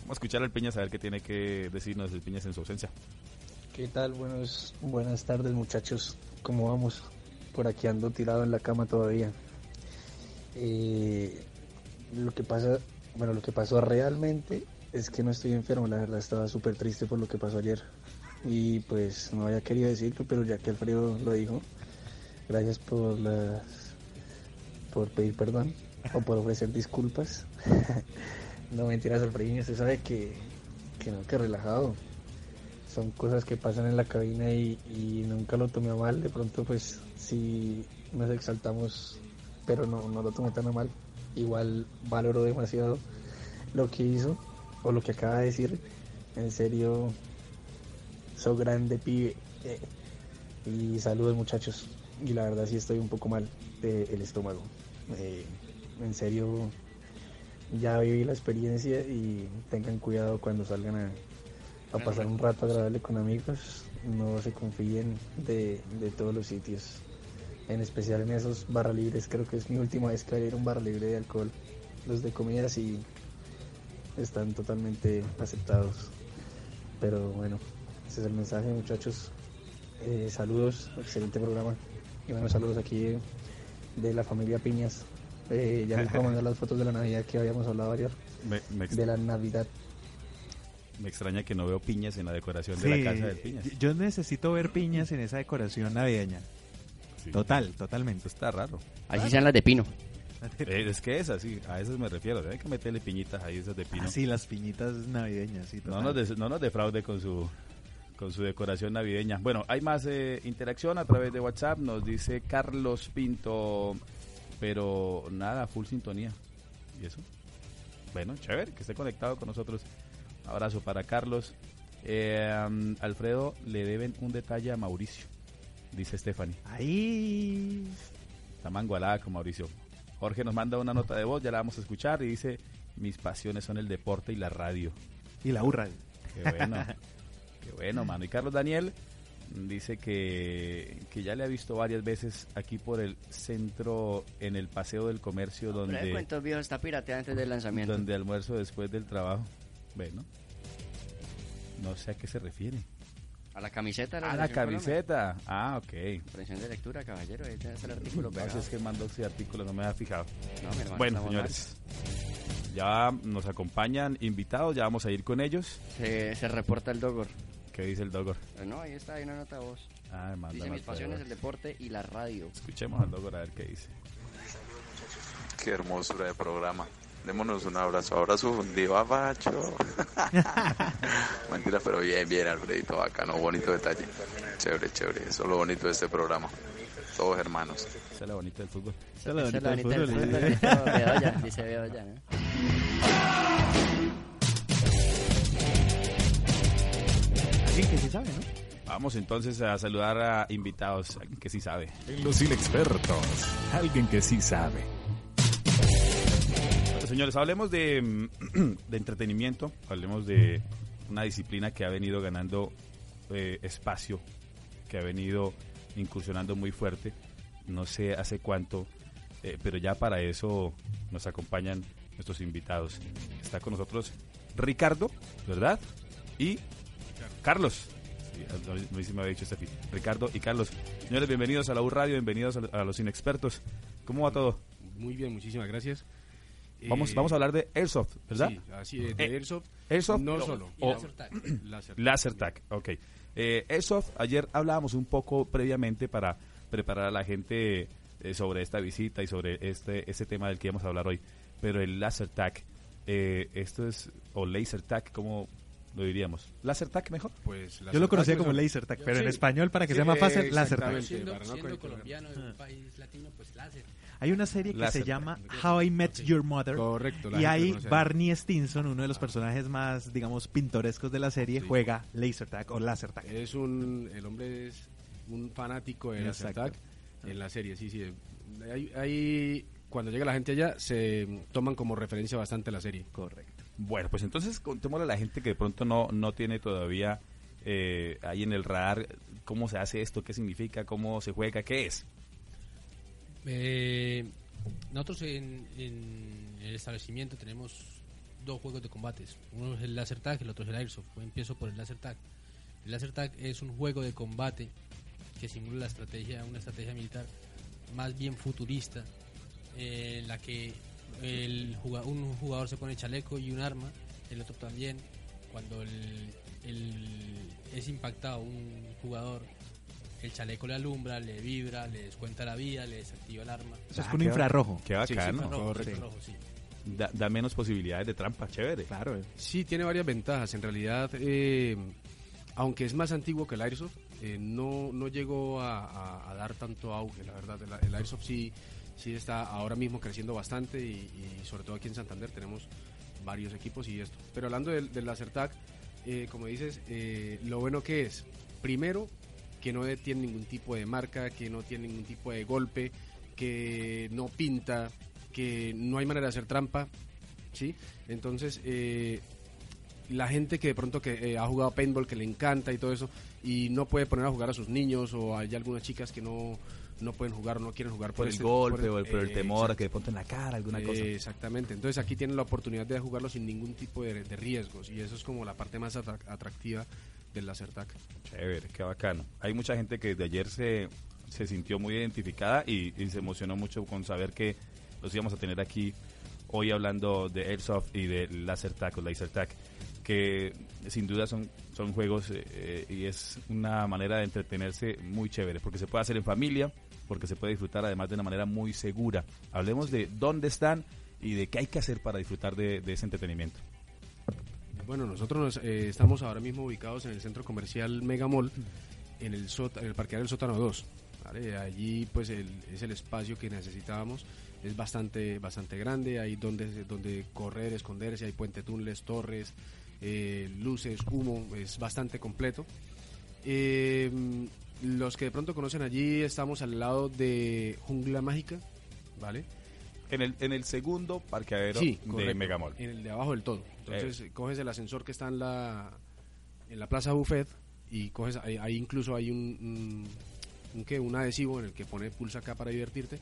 vamos a escuchar al Piñas a ver qué tiene que decirnos el Piñas en su ausencia. ¿Qué tal? Buenos, buenas tardes muchachos. ¿Cómo vamos? Por aquí ando tirado en la cama todavía. Eh, lo que pasa, bueno, lo que pasó realmente es que no estoy enfermo, la verdad estaba súper triste por lo que pasó ayer. Y pues no había querido decirlo, pero ya que Alfredo lo dijo, gracias por las por pedir perdón o por ofrecer disculpas. no mentiras, Alfredo, usted sabe que, que no, que relajado son cosas que pasan en la cabina y, nunca lo tomé mal. De pronto, pues sí nos exaltamos, pero no, no lo tomé tan mal. Igual valoro demasiado lo que hizo o lo que acaba de decir. En serio, so grande, pibe. Eh, Y saludos, muchachos. Y la verdad, sí estoy un poco mal del estómago. Eh, en serio, ya viví la experiencia y tengan cuidado cuando salgan a, a pasar un rato agradable con amigos. No se confíen de, de todos los sitios. En especial en esos barra libres. Creo que es mi última vez que voy a ir a un barra libre de alcohol. Los de comida sí están totalmente aceptados. Pero bueno, ese es el mensaje muchachos. Eh, saludos, excelente programa. Y bueno, saludos aquí de, de la familia Piñas. Eh, ya les puedo mandar las fotos de la Navidad que habíamos hablado ayer. Me, me De la Navidad. me extraña que no veo piñas en la decoración Sí, de la casa del Piñas. Yo necesito ver piñas en esa decoración navideña. Sí. Total, totalmente. Eso está raro. Así sean las de Pino. Eh, es que es así, a esas me refiero. Hay que meterle piñitas ahí, esas de pino. Ah, sí, las piñitas navideñas. Sí, No nos, no nos defraude con su con su decoración navideña. Bueno, hay más eh, interacción a través de WhatsApp. Nos dice Carlos Pinto, pero nada, full sintonía. ¿Y eso? Bueno, chévere, que esté conectado con nosotros. Abrazo para Carlos. Eh, um, Alfredo, le deben un detalle a Mauricio, dice Stephanie. Ahí. Está mangualada con Mauricio. Jorge nos manda una nota de voz, ya la vamos a escuchar y dice, mis pasiones son el deporte y la radio. Y la hurra. Qué bueno. Qué bueno, mano. Y Carlos Daniel dice que, que ya le ha visto varias veces aquí por el centro, en el Paseo del Comercio, de donde, cuentos viejos está pirateada antes del lanzamiento. donde almuerzo después del trabajo. Bueno. No sé a qué se refiere. A la camiseta. A la Colombia. camiseta. Ah, ok. Impresión de lectura, caballero. Ahí está el artículo pegado. si es que mandó ese artículo, no me había fijado. No, mi hermano, Bueno, señores. Ya nos acompañan invitados, ya vamos a ir con ellos. Se, se reporta el Dogor. ¿Qué dice el Dogor? Eh, No, ahí está, hay una nota de voz. Ah, manda Dice mis pasiones, voz. el deporte y la radio. Escuchemos al Dogor a ver qué dice. Qué hermosura de programa. Démonos un abrazo. Abrazo fundido a Bacho. Mentira, pero bien, bien, Alfredito. Bacano, bonito detalle. Chévere, chévere. Eso es lo bonito de este programa. Todos hermanos. Esa es la bonita del fútbol. Esa es la bonita del fútbol, dice Bedoya, dice Bedoya, ¿no? Alguien que sí sabe, ¿no? Vamos entonces a saludar a invitados, alguien que sí sabe. Los inexpertos. Alguien que sí sabe. Señores, hablemos de, mm, de entretenimiento, hablemos de una disciplina que ha venido ganando eh, espacio, que ha venido incursionando muy fuerte, no sé hace cuánto, eh, pero ya para eso nos acompañan nuestros invitados. Está con nosotros Ricardo, ¿verdad? Y Carlos. A- mí me había dicho Steffi. Ricardo y Carlos. Señores, bienvenidos a la U Radio, bienvenidos a los inexpertos. ¿Cómo va todo? Muy bien, muchísimas gracias. Vamos, Eh, vamos a hablar de Airsoft, ¿verdad? Sí, así es, de Eh, Airsoft. Airsoft No solo. o- Lasertag. Lasertag. Ok. Eh, Airsoft, ayer hablábamos un poco previamente para preparar a la gente eh, sobre esta visita y sobre este, este tema del que vamos a hablar hoy. Pero el Lasertag, eh, esto es, o Lasertag, ¿cómo, lo diríamos. ¿Lasertag mejor? Pues Yo lo conocía como laser tag, pero en español, para que sea más fácil, laser tag. exactamente, Siendo, para no siendo colombiano de un país latino, pues láser. Hay una serie que Laser se llama How I Met Your Mother. Correcto, Y ahí Barney Stinson, uno de los personajes más, digamos, pintorescos de la serie, juega laser tag o laser tag. Es un, el hombre es un fanático de laser Exacto. tag en la serie, sí, sí. Ahí, ahí, cuando llega la gente allá, se toman como referencia bastante la serie. Correcto. Bueno, pues entonces contémosle a la gente que de pronto no, no tiene todavía eh, ahí en el radar cómo se hace esto, qué significa, cómo se juega, qué es. Eh, nosotros en, en el establecimiento tenemos dos juegos de combates. Uno es el laser tag el otro es el airsoft. Empiezo por el laser tag. El laser tag es un juego de combate que simula la estrategia, una estrategia militar más bien futurista, eh, en la que el juga- un jugador se pone chaleco y un arma, el otro también. Cuando el- el- es impactado un jugador, el chaleco le alumbra, le vibra, le descuenta la vida, le desactiva el arma. Eso es con infrarrojo. Qué bacano. sí, Infrarrojo, infrarrojo, sí. Da, da menos posibilidades de trampa, chévere. Claro. eh. Sí, tiene varias ventajas. En realidad, eh, aunque es más antiguo que el Airsoft, eh, no, no llegó a, a- a dar tanto auge, la verdad. El, el Airsoft sí, sí está ahora mismo creciendo bastante y, sobre todo aquí en Santander tenemos varios equipos y esto. Pero hablando del, del laser tag, eh, como dices, eh, lo bueno que es, primero, que no tiene ningún tipo de marca, que no tiene ningún tipo de golpe, que no pinta, que no hay manera de hacer trampa, ¿sí? Entonces, eh, la gente que de pronto que eh, ha jugado paintball, que le encanta y todo eso, y no puede poner a jugar a sus niños, o hay algunas chicas que no, no pueden jugar o no quieren jugar Por el este- golpe por o el, por el eh, temor a que de pronto en la cara, alguna cosa. Eh, Exactamente, entonces aquí tienen la oportunidad de jugarlo sin ningún tipo de, de riesgos, y eso es como la parte más atra- atractiva del laser tag. Chévere, qué bacano. Hay mucha gente que de ayer se, se sintió muy identificada y, y se emocionó mucho con saber que los íbamos a tener aquí hoy hablando de Airsoft y de Laser Tag o Laser Tag, que sin duda son, son juegos eh, eh, y es una manera de entretenerse muy chévere, porque se puede hacer en familia, porque se puede disfrutar además de una manera muy segura. Hablemos de dónde están y de qué hay que hacer para disfrutar de, de ese entretenimiento. Bueno, nosotros nos, eh, estamos ahora mismo ubicados en el centro comercial Megamall, en el, en el parqueadero del sótano 2. ¿vale? Allí pues el- es el espacio que necesitábamos, es bastante, bastante grande, hay donde, donde correr, esconderse, hay puente túneles, torres, eh, luces, humo, es bastante completo. Eh, los que de pronto conocen allí, estamos al lado de Jungla Mágica, ¿vale? En el, en el segundo parqueadero Sí, de correcto, Megamall. En el de abajo del todo. Entonces eh, coges el ascensor que está en la en la Plaza Buffet y coges ahí, ahí incluso hay un, un, un un adhesivo en el que pone pulsa acá para divertirte.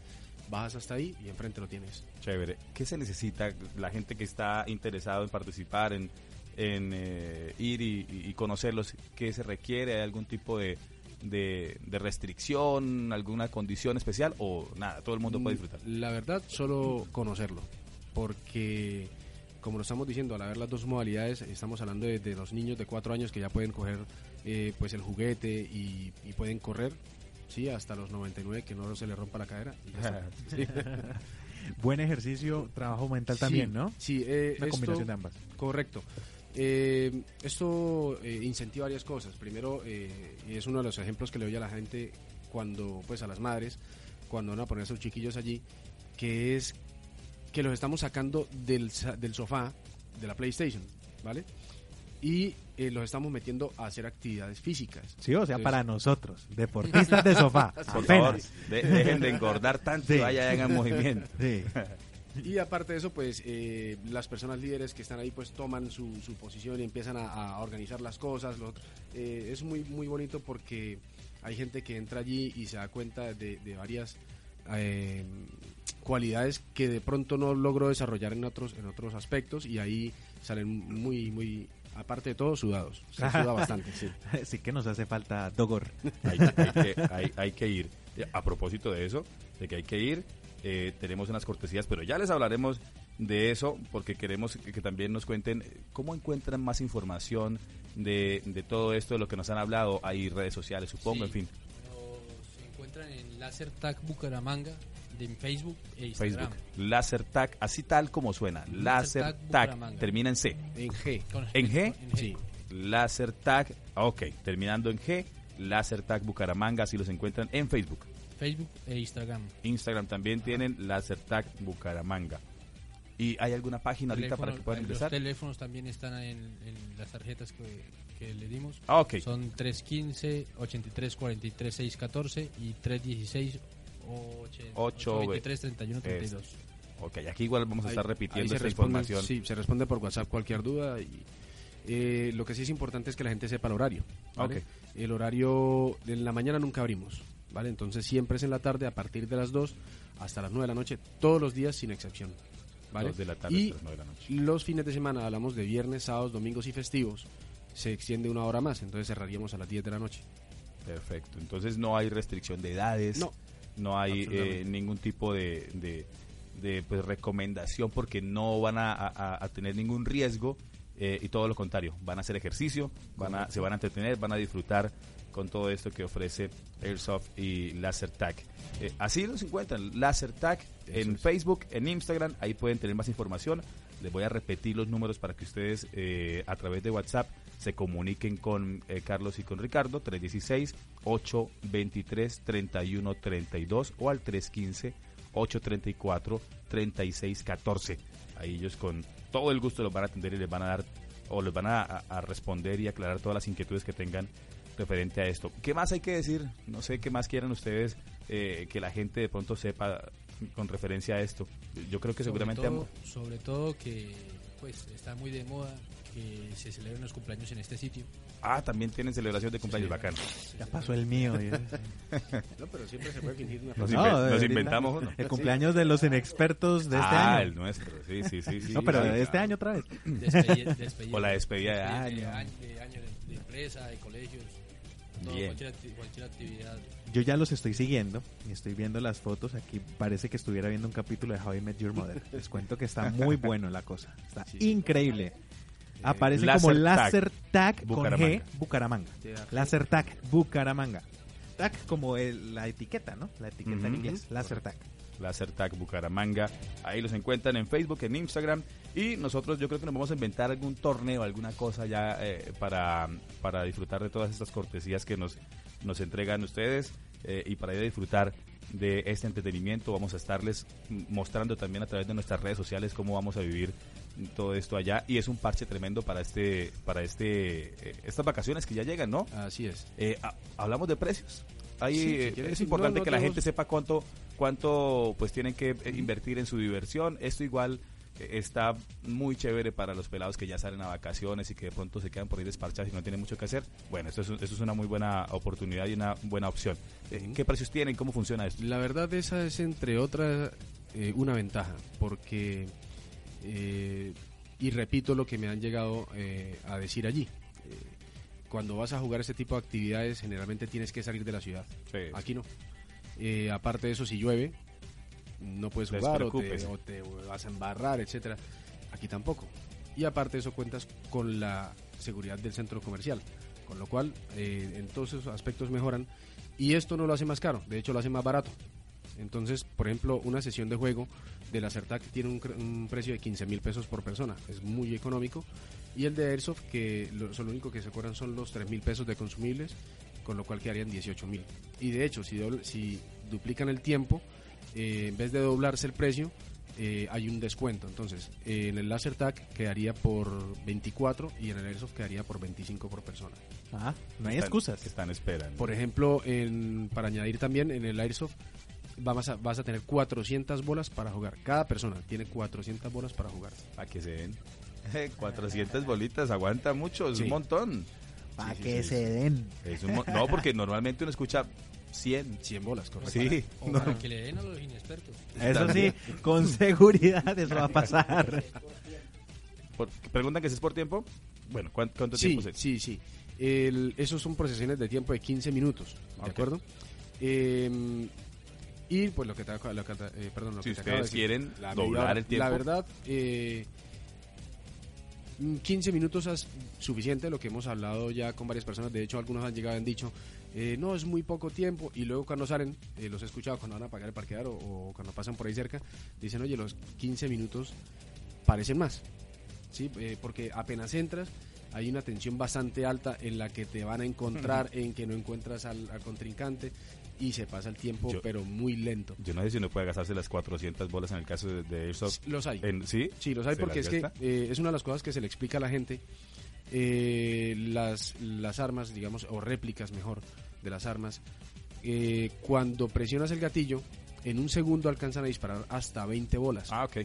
Bajas hasta ahí y enfrente lo tienes. Chévere. ¿Qué se necesita la gente que está interesado en participar, en, en eh, ir y, y conocerlos? ¿Qué se requiere? ¿Hay algún tipo de, de, de restricción, alguna condición especial o nada? Todo el mundo puede disfrutar. Mm, La verdad, solo conocerlo. Porque, como lo estamos diciendo, al haber las dos modalidades, estamos hablando de, de los niños de cuatro años que ya pueden coger eh, pues el juguete y, y pueden correr. Sí, hasta los 99, que no se le rompa la cadera. y ya está. Sí. Buen ejercicio, trabajo mental Sí, también, ¿no? Sí, eh, Una esto- combinación de ambas. Correcto. Eh, esto eh, incentiva varias cosas. Primero, eh, y es uno de los ejemplos que le doy a la gente cuando, pues a las madres, cuando van a poner a sus chiquillos allí, que es que los estamos sacando del, sofá de la PlayStation, ¿vale? Y eh, los estamos metiendo a hacer actividades físicas. Sí, o sea, Entonces- para nosotros, deportistas de sofá, Por apenas. favor, de- dejen de engordar tanto y Sí. vayan hagan movimiento. Sí. Y aparte de eso, pues eh, las personas líderes que están ahí pues toman su, su posición y empiezan a, a organizar las cosas. lo otro. Eh, es muy, muy bonito porque hay gente que entra allí y se da cuenta de, de varias eh, cualidades que de pronto no logró desarrollar en otros, en otros aspectos y ahí salen muy, muy, aparte de todo, sudados. Se suda bastante, sí. Sí que nos hace falta Dogor. Hay, hay que, hay- hay que ir. A propósito de eso, de que hay que ir, eh, tenemos unas cortesías, pero ya les hablaremos de eso porque queremos que, que también nos cuenten eh, cómo encuentran más información de, de todo esto, de lo que nos han hablado. Hay redes sociales, supongo, en fin. Nos encuentran en Laser Tag Bucaramanga de en Facebook e Instagram. Facebook. Laser Tag, así tal como suena. Laser Tag Tag. Bucaramanga. Termina en C. En G. ¿En G? en G. Sí. Laser Tag, ok, terminando en G, Laser Tag Bucaramanga, así los encuentran en Facebook. Facebook e Instagram. Instagram también tienen Laser Tag Bucaramanga. ¿Y hay alguna página ahorita para que puedan Los ingresar? teléfonos también están en, en las tarjetas que, que le dimos. Ah, ok. Son 315 83 43 614 y 316 Ocho, 23 31 32. Es- Ok, aquí igual vamos a Ahí- estar ahí repitiendo se esta responde- información. Sí, se responde por WhatsApp cualquier duda. Y, eh, lo que sí es importante es que la gente sepa el horario. ¿vale? Ok. El horario en la mañana nunca abrimos. ¿Vale? Entonces siempre es en la tarde a partir de las 2 hasta las 9 de la noche, todos los días sin excepción. ¿vale? De la tarde y hasta las nueve de la noche. los fines de semana hablamos de viernes, sábados, domingos y festivos. Se extiende una hora más, entonces cerraríamos a las 10 de la noche. Perfecto. Entonces no hay restricción de edades. No. No hay eh, ningún tipo de, de, de, pues, recomendación porque no van a, a- a tener ningún riesgo eh, y todo lo contrario. Van a hacer ejercicio, van a, se van a entretener, van a disfrutar con todo esto que ofrece Airsoft y Laser Tag. Eh, así los encuentran, Laser Tag en Facebook, en Instagram, ahí pueden tener más información. Les voy a repetir los números para que ustedes eh, a través de WhatsApp se comuniquen con eh, Carlos y con Ricardo, 316-823-3132 o al 315-834-3614. Ahí ellos con todo el gusto los van a atender y les van a dar o les van a responder y aclarar todas las inquietudes que tengan referente a esto. ¿Qué más hay que decir? No sé qué más quieran ustedes eh, que la gente de pronto sepa con referencia a esto. Yo creo que Sobre seguramente... todo, sobre todo que pues está muy de moda que se celebren los cumpleaños en este sitio. Ah, también tienen celebración de cumpleaños bacano. Ya pasó el mío. No, pero siempre se puede fingir una Nos, No, inven- nos ahorita- inventamos uno. El cumpleaños de los inexpertos de este ah, año. el nuestro, sí, sí, sí. sí No, pero sí, de este año otra vez. Despedi- despedida- O la despedida de año. de, de año de, de empresa, de colegios, todo, Bien. cualquier, acti- cualquier actividad. Yo ya los estoy siguiendo y estoy viendo las fotos. Aquí parece que estuviera viendo un capítulo de How I Met Your Mother. Les cuento que está muy bueno la cosa. Está increíble. Aparece como Laser Tag, con. G, Bucaramanga. Laser Tag, Bucaramanga. Tag como el- la etiqueta, ¿no? La etiqueta en inglés. Laser Tag. Laser Tag Bucaramanga. Ahí los encuentran en Facebook, en Instagram. Y nosotros yo creo que nos vamos a inventar algún torneo, alguna cosa ya eh, para, para disfrutar de todas estas cortesías que nos, nos entregan ustedes eh, y para ir a disfrutar de este entretenimiento. Vamos a estarles mostrando también a través de nuestras redes sociales cómo vamos a vivir todo esto allá y es un parche tremendo para este para este eh, estas vacaciones que ya llegan, ¿no? Así es. Eh, ha- hablamos de precios. Ahí Sí, si eh, es importante no que la gente sepa cuánto cuánto pues tienen que eh, invertir en su diversión. Esto igual eh, está muy chévere para los pelados que ya salen a vacaciones y que de pronto se quedan por ahí desparchados y no tienen mucho que hacer. Bueno, esto es, esto es una muy buena oportunidad y una buena opción. ¿Qué precios tienen? ¿Cómo funciona esto? La verdad esa es entre otras eh, una ventaja, porque, eh, y repito lo que me han llegado eh, a decir allí, cuando vas a jugar este tipo de actividades generalmente tienes que salir de la ciudad, aquí no. Eh, aparte de eso, si llueve, no puedes jugar o te, Despreocúpese. o te vas a embarrar, etcétera. Aquí tampoco. Y aparte de eso cuentas con la seguridad del centro comercial, con lo cual eh, en todos esos aspectos mejoran. Y esto no lo hace más caro, de hecho lo hace más barato. Entonces, por ejemplo, una sesión de juego de la CERTAC tiene un, un precio de 15 mil pesos por persona, es muy económico. Y el de Airsoft, que lo, lo único que se cobran son los 3 mil pesos de consumibles, con lo cual quedarían 18 mil. Y de hecho, si, dobl- si duplican el tiempo, eh, en vez de doblarse el precio, eh, hay un descuento. Entonces, eh, en el Laser Tag quedaría por 24 y en el Airsoft quedaría por 25 por persona. Ah, no hay Están- excusas. que están esperando. Por ejemplo, en, para añadir también, en el Airsoft vas a, vas a tener 400 bolas para jugar. Cada persona tiene 400 bolas para jugar. Para que se den. 400 bolitas, aguanta mucho, es Sí. un montón. Para Sí, sí, que sí, se den. Es un no, porque normalmente uno escucha 100. 100 bolas, correcto. Sí. O no. para que le den a los inexpertos. Eso sí, con seguridad eso va a pasar. Por- preguntan que si es por tiempo. Bueno, ¿cuánto, cuánto Sí, tiempo se- sí, sí. El- esos son procesiones de tiempo de 15 minutos, ¿de acuerdo? Eh, y pues lo que te, lo que eh, perdón, lo Si que te acabo de ustedes decir, quieren la doblar el tiempo. La verdad, eh, mm, 15 minutos es suficiente, lo que hemos hablado ya con varias personas. De hecho, algunos han llegado y han dicho, eh, no, es muy poco tiempo. Y luego cuando salen, eh, los he escuchado cuando van a pagar el parqueadero o, cuando pasan por ahí cerca, dicen, oye, los 15 minutos parecen más. ¿sí? Eh, porque apenas entras, hay una tensión bastante alta en la que te van a encontrar, en que no encuentras al, al contrincante y se pasa el tiempo, Yo- pero muy lento. Yo no sé si uno puede gastarse las 400 bolas en el caso de, de Airsoft. Los hay. En- ¿Sí? Sí, los hay ¿Se porque es que eh, es una de las cosas que se le explica a la gente. Eh, las, las armas, digamos, o réplicas mejor de las armas, eh, cuando presionas el gatillo, en un segundo alcanzan a disparar hasta 20 bolas. Ah, ok.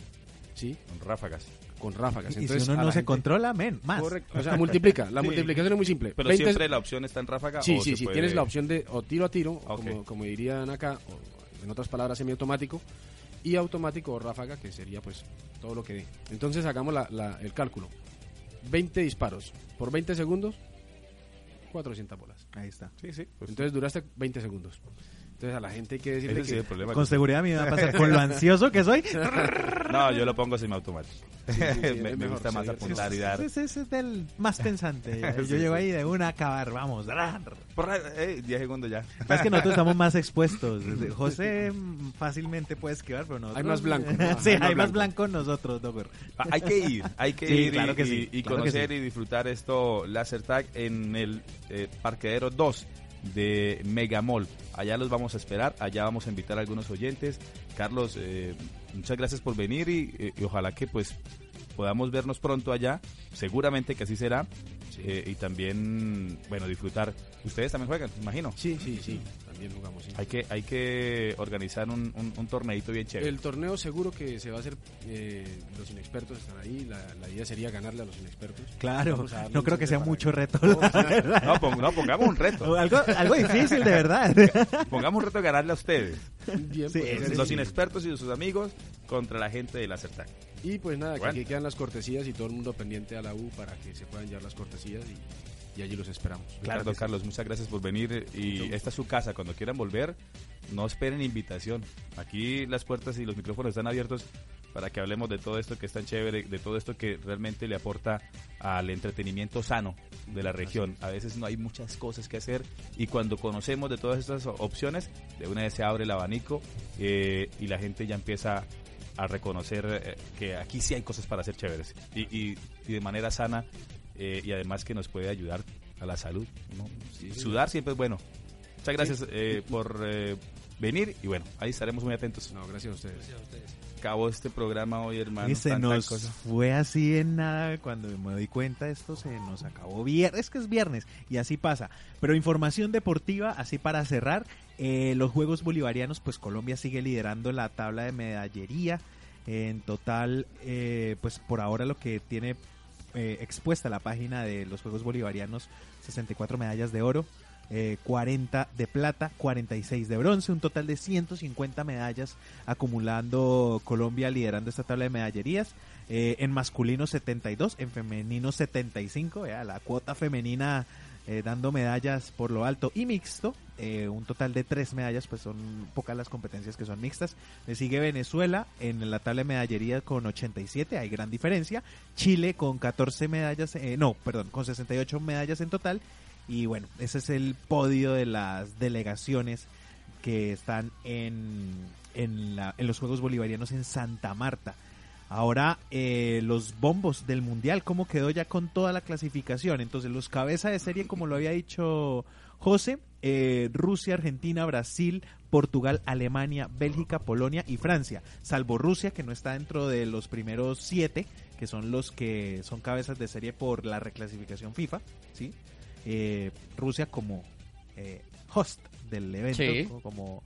¿Sí? Con ráfagas. Con ráfagas. Y Entonces, si uno no se gente- controla, men, más. Correcto. O sea, multiplica. La Sí. multiplicación es muy simple. Pero 20 siempre la opción está en ráfaga. Sí, o sí, se sí. puede- Tienes la opción de o tiro a tiro, o como, como dirían acá, o en otras palabras, semiautomático, y automático o ráfaga, que sería pues todo lo que dé. Entonces hagamos la- la- el cálculo. 20 disparos por 20 segundos, 400 bolas. Ahí está. Sí, sí. pues- Entonces duraste 20 segundos. Entonces a la gente hay que decirle Ese sí que... el problema. Con seguridad a mí me va a pasar con lo ansioso que soy. No, yo lo pongo semiautomático. sí, me es me gusta sí, más apuntar y dar. Ese, ese es del más pensante. Yo Sí, llego sí. ahí de una a acabar, vamos. Eh, 10 segundos ya. Es que nosotros estamos más expuestos. José fácilmente puede esquivar, pero nosotros... Hay más blanco, ¿no? sí, Hay hay más blanco. blanco nosotros, Dogger. Ah, Hay que ir, hay que Sí, ir y- claro que y, sí, y claro que conocer sí. y disfrutar esto Laser Tag en el eh, parqueadero 2 de Megamall. Allá los vamos a esperar, allá vamos a invitar a algunos oyentes. Carlos, eh, muchas gracias por venir y, eh, y ojalá que pues podamos vernos pronto allá. Seguramente que así será. Eh, y también, bueno, disfrutar. Ustedes también juegan, imagino. Sí, sí, sí. También jugamos, sí. Hay que, hay que organizar un, un, un torneito bien chévere. El torneo seguro que se va a hacer, eh, los inexpertos están ahí, la, la idea sería ganarle a los inexpertos. Claro, no creo que sea mucho que- reto. No. No, pon- no, pongamos un reto. algo, algo difícil, de verdad. Pongamos un reto de ganarle a ustedes. Bien, Sí, pues, sí, los sí. inexpertos y sus amigos contra la gente del Acertag. Y pues nada, que Bueno. aquí quedan las cortesías y todo el mundo pendiente a la U para que se puedan llevar las cortesías y, y allí los esperamos. Claro, Carlos, muchas gracias por venir y esta es su casa. Cuando quieran volver, no esperen invitación. Aquí las puertas y los micrófonos están abiertos para que hablemos de todo esto que es tan chévere, de todo esto que realmente le aporta al entretenimiento sano de la región. A veces no hay muchas cosas que hacer y cuando conocemos de todas estas opciones, de una vez se abre el abanico eh, y la gente ya empieza a reconocer eh, que aquí sí hay cosas para hacer chéveres y, y- y de manera sana eh, y además que nos puede ayudar a la salud. ¿no? Sudar siempre es bueno. Muchas gracias eh, por eh, venir y bueno, ahí estaremos muy atentos. No, gracias a ustedes. Acabó este programa hoy, hermano. Y se tanta nos cosa. fue así en nada. Cuando me doy cuenta, esto se nos acabó viernes. Es que es viernes y así pasa. Pero información deportiva, así para cerrar. eh, los Juegos Bolivarianos, pues Colombia sigue liderando la tabla de medallería. En total, eh, pues por ahora lo que tiene eh, expuesta la página de los Juegos Bolivarianos, 64 medallas de oro. eh, 40 de plata, 46 de bronce, un total de 150 medallas acumulando Colombia liderando esta tabla de medallerías. Eh, en masculino 72, en femenino 75, vea, la cuota femenina eh, dando medallas por lo alto y mixto, eh, un total de tres medallas, pues son pocas las competencias que son mixtas. Le sigue Venezuela en la tabla de medallería con 87, hay gran diferencia. Chile con 14 medallas, eh, no, perdón, con 68 medallas en total. Y bueno, ese es el podio de las delegaciones que están en, en, la- en los Juegos Bolivarianos en Santa Marta. Ahora, eh, los bombos del Mundial, ¿cómo quedó ya con toda la clasificación? Entonces, los cabeza de serie, como lo había dicho José, eh, Rusia, Argentina, Brasil, Portugal, Alemania, Bélgica, Polonia y Francia. Salvo Rusia, que no está dentro de los primeros siete, que son los que son cabezas de serie por la reclasificación FIFA, ¿sí? Eh, Rusia como eh, host del evento, Sí. como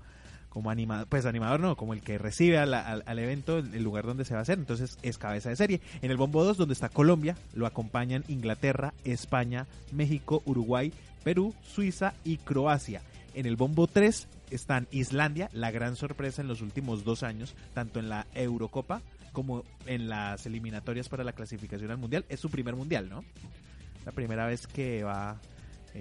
como animador, pues animador no, como el que recibe a al, al evento, el, el lugar donde se va a hacer, entonces es cabeza de serie. En el bombo 2, donde está Colombia, lo acompañan Inglaterra, España, México, Uruguay, Perú, Suiza y Croacia. En el bombo 3 están Islandia, la gran sorpresa en los últimos dos años, tanto en la Eurocopa como en las eliminatorias para la clasificación al Mundial. Es su primer Mundial, ¿no? La primera vez que va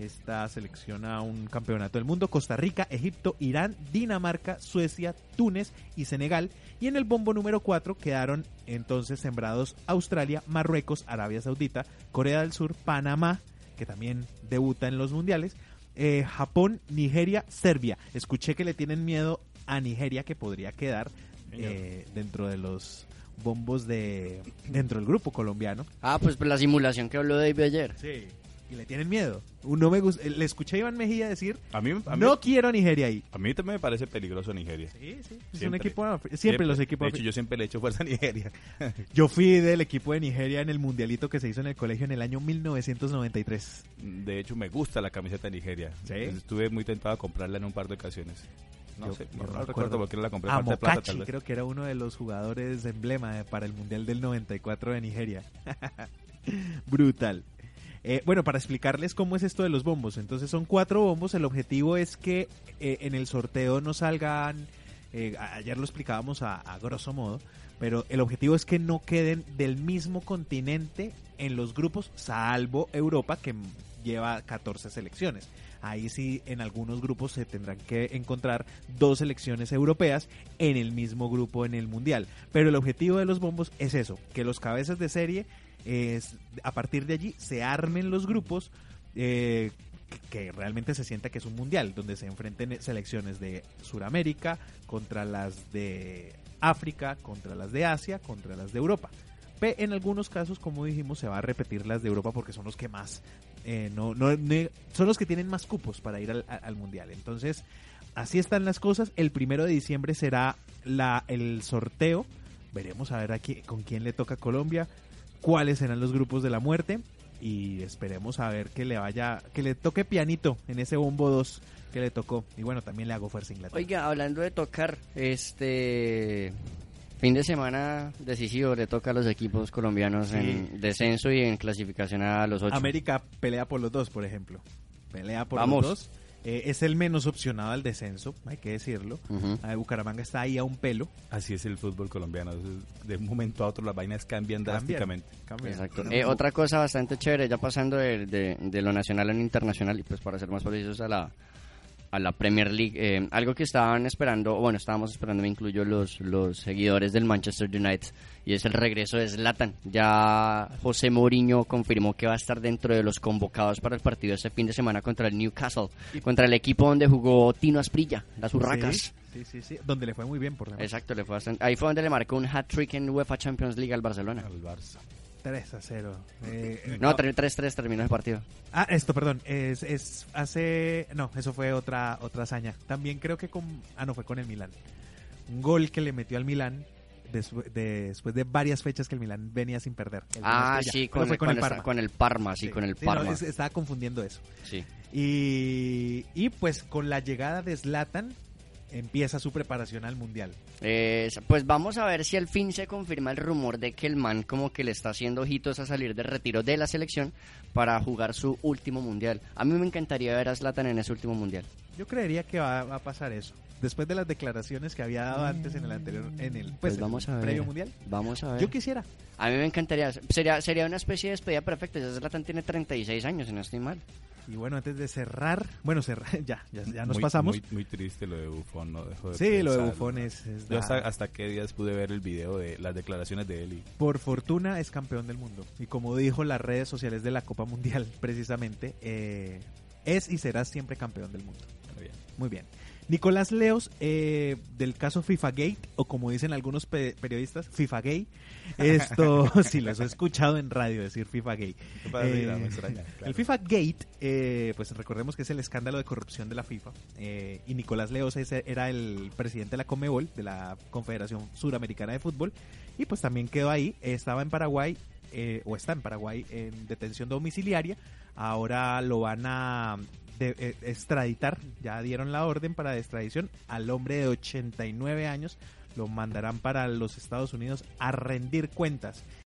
esta selección a un campeonato del mundo. Costa Rica, Egipto, Irán, Dinamarca, Suecia, Túnez y Senegal. Y en el bombo número 4 quedaron entonces sembrados Australia, Marruecos, Arabia Saudita, Corea del Sur, Panamá, que también debuta en los mundiales, eh, Japón, Nigeria, Serbia. Escuché que le tienen miedo a Nigeria que podría quedar eh, dentro de los bombos de dentro del grupo colombiano. Ah, pues la simulación que habló David ayer. Sí. Y le tienen miedo. No me gusta, le escuché a Iván Mejía decir, A mí, a mí- no quiero a Nigeria ahí. A mí también me parece peligroso Nigeria. Sí, sí. Es un equipo siempre los equipos De hecho, yo siempre le echo fuerza a Nigeria. Yo fui del equipo de Nigeria en el mundialito que se hizo en el colegio en el año 1993. De hecho, me gusta la camiseta de Nigeria. ¿Sí? Estuve muy tentado a comprarla en un par de ocasiones. No Yo- sé, yo no, recuerdo por qué la compré. Plata, tal vez. creo que era uno de los jugadores de emblema para el Mundial del 94 de Nigeria. Brutal. Eh, bueno, para explicarles cómo es esto de los bombos. Entonces son cuatro bombos. El objetivo es que eh, en el sorteo no salgan... eh, ayer lo explicábamos a, grosso modo. Pero el objetivo es que no queden del mismo continente en los grupos, salvo Europa, que lleva 14 selecciones. Ahí sí, en algunos grupos se tendrán que encontrar dos selecciones europeas en el mismo grupo en el Mundial. Pero el objetivo de los bombos es eso, que los cabezas de serie, a partir de allí, se armen los grupos. eh, que- realmente se sienta que es un mundial, donde se enfrenten selecciones de Sudamérica contra las de África, contra las de Asia, contra las de Europa. En algunos casos, como dijimos, se va a repetir las de Europa porque son los que más, eh, no, no, son los que tienen más cupos para ir al mundial. Entonces, así están las cosas. El primero de diciembre será la, el sorteo. Veremos a ver aquí con quién le toca a Colombia, cuáles serán los grupos de la muerte y esperemos a ver que le vaya, que le toque pianito en ese bombo 2 que le tocó. Y bueno, también le hago fuerza a Inglaterra. Oiga, hablando de tocar, este fin de semana decisivo le toca a los equipos colombianos Sí. en descenso y en clasificación a los ocho. América pelea por los dos, por ejemplo. Pelea por Vamos. los dos. Eh, es el menos opcionado al descenso, hay que decirlo. Ujú. Ah, Bucaramanga está ahí a un pelo. Así es el fútbol colombiano. De un momento a otro las vainas cambian, drásticamente. Exacto. Eh, otra cosa bastante chévere, ya pasando de, de- de lo nacional a lo internacional y pues para ser más precisos a la, a la Premier League, eh, algo que estaban esperando, bueno, estábamos esperando, me incluyo los, los seguidores del Manchester United, y es el regreso de Zlatan. Ya José Mourinho confirmó que va a estar dentro de los convocados para el partido este fin de semana contra el Newcastle, contra el equipo donde jugó Tino Asprilla, las Urracas. Sí, sí, sí. Donde le fue muy bien, por ejemplo. Exacto, le fue bastante- ahí fue donde le marcó un hat-trick en UEFA Champions League al Barcelona. Al Barça. 3 a 0. Eh, No, 3-3 terminó el partido. Ah, esto, perdón, es, es hace, no, eso fue otra otra hazaña. También creo que con, ah, no, fue con el Milán. Un gol que le metió al de- después de varias fechas que el Milán venía sin perder. Ah, sí, con, fue con con el Parma. con el Parma, sí, con el Sí, no, Parma. es- estaba confundiendo eso. Sí. Y, y pues con la llegada de Zlatan empieza su preparación al Mundial. Eh, pues vamos a ver si al fin se confirma el rumor de que el man como que le está haciendo ojitos a salir de retiro de la selección para jugar su último mundial. A mí me encantaría ver a Zlatan en ese último mundial. Yo creería que va, va a pasar eso. Después de las declaraciones que había dado antes en el anterior, en el, pues, Pues vamos el a ver. previo mundial. Vamos a ver. Yo quisiera. A mí me encantaría. Sería, sería una especie de despedida perfecta. Ya Zlatan tiene 36 años, si no estoy mal. Y bueno, antes de cerrar, bueno, cerrar, ya, ya, ya nos Muy- pasamos. Muy, muy triste lo de Buffon, no dejo de Sí, lo de. Buffon es- es Yo hasta, hasta qué días pude ver el video de las declaraciones de él y Por fortuna es campeón del mundo. Y como dijo las redes sociales de la Copa Mundial, precisamente, eh, es y será siempre campeón del mundo. Muy bien. Nicolás Leos, eh, del caso FIFA Gate, o como dicen algunos pe- periodistas, FIFA Gay. Esto, si los he escuchado en radio decir FIFA Gay. Claro. El FIFA Gate, eh, pues recordemos que es el escándalo de corrupción de la FIFA. eh, y Nicolás Leos ese era el presidente de la Comebol, de la Confederación Suramericana de Fútbol. Y pues también quedó ahí, estaba en Paraguay, eh, o está en Paraguay en detención domiciliaria. Ahora lo van a de- eh, extraditar, ya dieron la orden para extradición al hombre de 89 años, lo mandarán para los Estados Unidos a rendir cuentas.